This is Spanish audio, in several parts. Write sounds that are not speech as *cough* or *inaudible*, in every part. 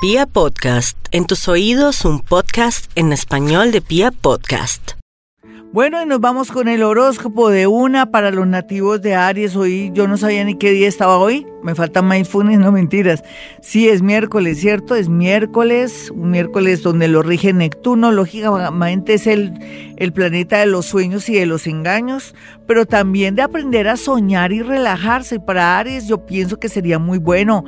Pia Podcast, en tus oídos un podcast en español de Pia Podcast. Bueno, y nos vamos con el horóscopo de una para los nativos de Aries. Hoy yo no sabía ni qué día estaba hoy. Me falta mindfulness, no mentiras. Sí, es miércoles, ¿cierto? Es miércoles, un miércoles donde lo rige Neptuno. Lógicamente es el, el planeta de los sueños y de los engaños, pero también de aprender a soñar y relajarse. Para Aries yo pienso que sería muy bueno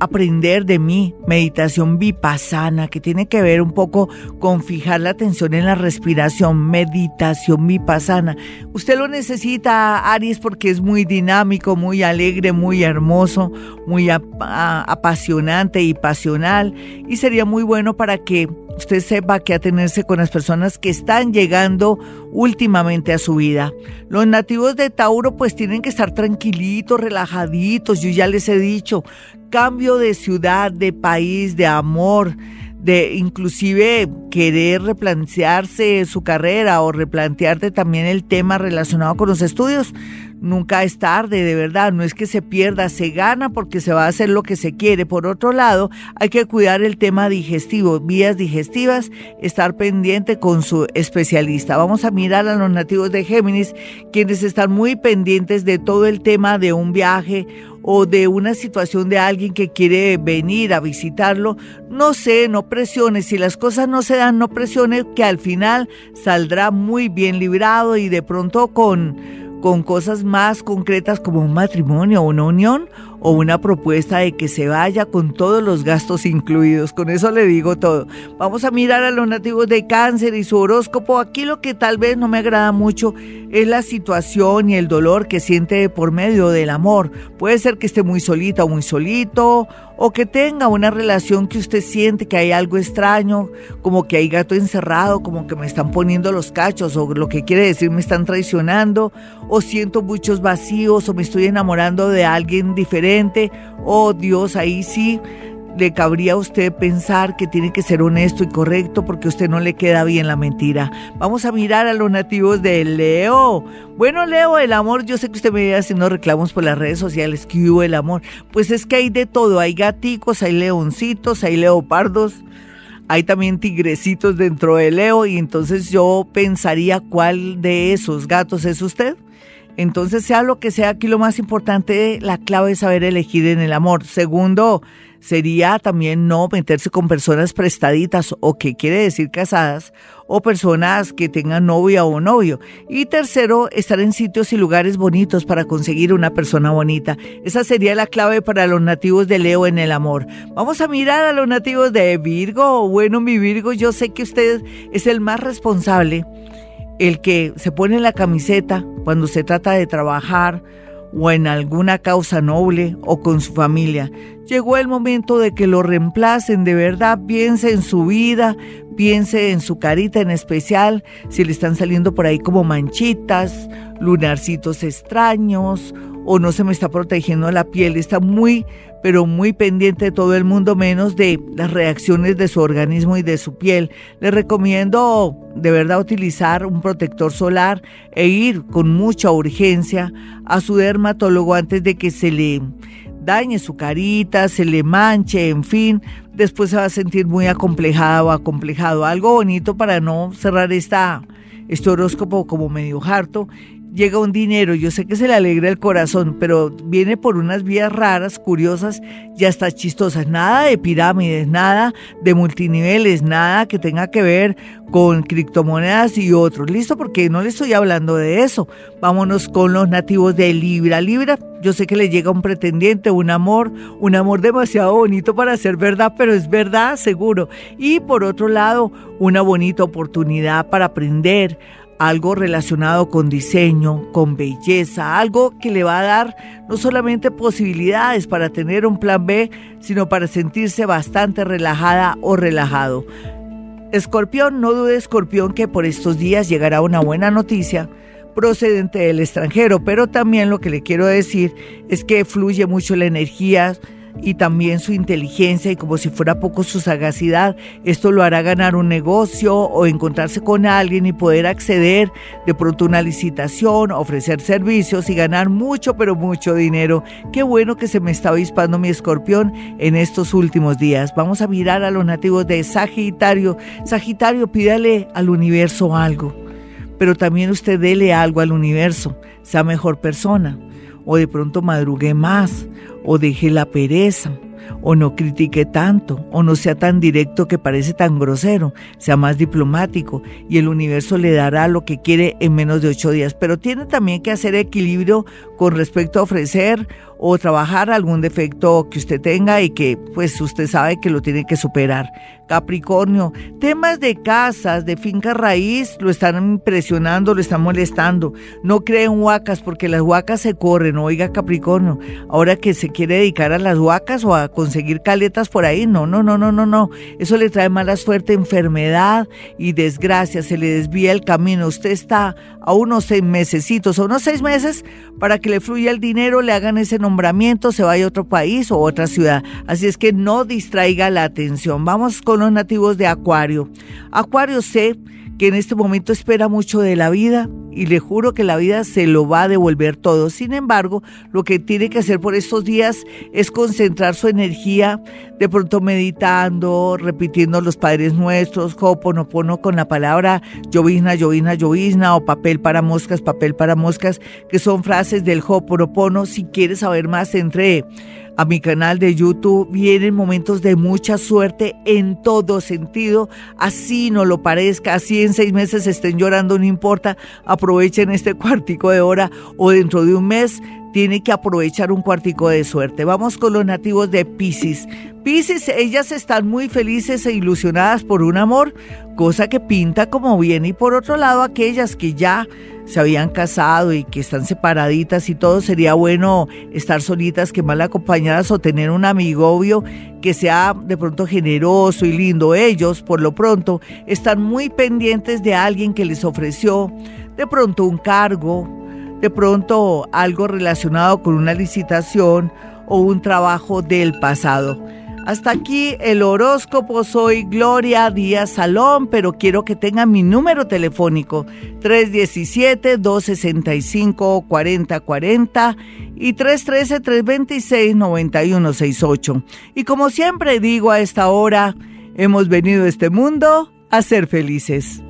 aprender de mí, meditación vipassana, que tiene que ver un poco con fijar la atención en la respiración, meditación vipassana. Usted lo necesita, Aries, porque es muy dinámico, muy alegre, muy hermoso, muy apasionante y pasional, y sería muy bueno para que usted sepa que atenerse con las personas que están llegando últimamente a su vida. Los nativos de Tauro pues tienen que estar tranquilitos, relajaditos, yo ya les he dicho, cambio de ciudad, de país, de amor, de inclusive querer replantearse su carrera o replantearte también el tema relacionado con los estudios. Nunca es tarde, de verdad, no es que se pierda, se gana porque se va a hacer lo que se quiere. Por otro lado, hay que cuidar el tema digestivo, vías digestivas, estar pendiente con su especialista. Vamos a mirar a los nativos de Géminis, quienes están muy pendientes de todo el tema de un viaje o de una situación de alguien que quiere venir a visitarlo, no sé, no presione, si las cosas no se dan, no presione que al final saldrá muy bien librado y de pronto con con cosas más concretas como un matrimonio, una unión o una propuesta de que se vaya con todos los gastos incluidos. Con eso le digo todo. Vamos a mirar a los nativos de cáncer y su horóscopo. Aquí lo que tal vez no me agrada mucho es la situación y el dolor que siente por medio del amor. Puede ser que esté muy solita o muy solito o que tenga una relación que usted siente que hay algo extraño, como que hay gato encerrado, como que me están poniendo los cachos o lo que quiere decir me están traicionando o siento muchos vacíos o me estoy enamorando de alguien diferente oh Dios, ahí sí le cabría a usted pensar que tiene que ser honesto y correcto porque a usted no le queda bien la mentira. Vamos a mirar a los nativos de Leo. Bueno, Leo, el amor, yo sé que usted me viene haciendo reclamos por las redes sociales, que hubo el amor. Pues es que hay de todo, hay gaticos, hay leoncitos, hay leopardos. Hay también tigrecitos dentro de Leo y entonces yo pensaría cuál de esos gatos es usted. Entonces, sea lo que sea, aquí lo más importante, la clave es saber elegir en el amor. Segundo, sería también no meterse con personas prestaditas o que quiere decir casadas o personas que tengan novia o novio. Y tercero, estar en sitios y lugares bonitos para conseguir una persona bonita. Esa sería la clave para los nativos de Leo en el amor. Vamos a mirar a los nativos de Virgo. Bueno, mi Virgo, yo sé que usted es el más responsable el que se pone la camiseta cuando se trata de trabajar o en alguna causa noble o con su familia. Llegó el momento de que lo reemplacen de verdad, piense en su vida, piense en su carita en especial, si le están saliendo por ahí como manchitas, lunarcitos extraños o no se me está protegiendo la piel, está muy pero muy pendiente de todo el mundo, menos de las reacciones de su organismo y de su piel. Le recomiendo de verdad utilizar un protector solar e ir con mucha urgencia a su dermatólogo antes de que se le dañe su carita, se le manche, en fin, después se va a sentir muy acomplejada o acomplejado. Algo bonito para no cerrar esta, este horóscopo como medio harto llega un dinero, yo sé que se le alegra el corazón, pero viene por unas vías raras, curiosas y hasta chistosas. Nada de pirámides, nada de multiniveles, nada que tenga que ver con criptomonedas y otros. ¿Listo? Porque no le estoy hablando de eso. Vámonos con los nativos de Libra. Libra, yo sé que le llega un pretendiente, un amor, un amor demasiado bonito para ser verdad, pero es verdad, seguro. Y por otro lado, una bonita oportunidad para aprender algo relacionado con diseño, con belleza, algo que le va a dar no solamente posibilidades para tener un plan B, sino para sentirse bastante relajada o relajado. Escorpión, no dude Escorpión que por estos días llegará una buena noticia procedente del extranjero, pero también lo que le quiero decir es que fluye mucho la energía y también su inteligencia y como si fuera poco su sagacidad. Esto lo hará ganar un negocio o encontrarse con alguien y poder acceder de pronto a una licitación, ofrecer servicios y ganar mucho, pero mucho dinero. Qué bueno que se me está avispando mi escorpión en estos últimos días. Vamos a mirar a los nativos de Sagitario. Sagitario, pídale al universo algo, pero también usted dele algo al universo, sea mejor persona, o de pronto madrugue más, o deje la pereza, o no critique tanto, o no sea tan directo que parece tan grosero, sea más diplomático y el universo le dará lo que quiere en menos de ocho días. Pero tiene también que hacer equilibrio con respecto a ofrecer o trabajar algún defecto que usted tenga y que pues usted sabe que lo tiene que superar. Capricornio, temas de casas, de finca raíz, lo están impresionando, lo están molestando. No creen huacas porque las huacas se corren, oiga Capricornio, ahora que se quiere dedicar a las huacas o a conseguir caletas por ahí, no, no, no, no, no, no. Eso le trae mala suerte, enfermedad y desgracia, se le desvía el camino. Usted está a unos seis mesecitos, a unos seis meses para que le fluya el dinero, le hagan ese nombramiento, se vaya a otro país o otra ciudad. Así es que no distraiga la atención. Vamos con los nativos de Acuario. Acuario sé que en este momento espera mucho de la vida y le juro que la vida se lo va a devolver todo. Sin embargo, lo que tiene que hacer por estos días es concentrar su energía, de pronto meditando, repitiendo los Padres Nuestros, Hoponopono con la palabra llovizna, llovizna, llovizna o papel para moscas, papel para moscas, que son frases del Hoponopono. Si quieres saber más, entre a mi canal de YouTube. Vienen momentos de mucha suerte en todo sentido. Así no lo parezca, así en seis meses estén llorando, no importa. Aprovechen este *laughs* cuartico de hora o dentro de un mes tiene que aprovechar un cuartico de suerte. Vamos con los nativos de Pisces. Pisces, ellas están muy felices e ilusionadas por un amor, cosa que pinta como bien. Y por otro lado, aquellas que ya se habían casado y que están separaditas y todo, sería bueno estar solitas que mal acompañadas o tener un amigo obvio que sea de pronto generoso y lindo. Ellos, por lo pronto, están muy pendientes de alguien que les ofreció de pronto un cargo, de pronto algo relacionado con una licitación o un trabajo del pasado. Hasta aquí el horóscopo. Soy Gloria Díaz Salón, pero quiero que tengan mi número telefónico 317-265-4040 y 313-326-9168. Y como siempre digo a esta hora, hemos venido a este mundo a ser felices.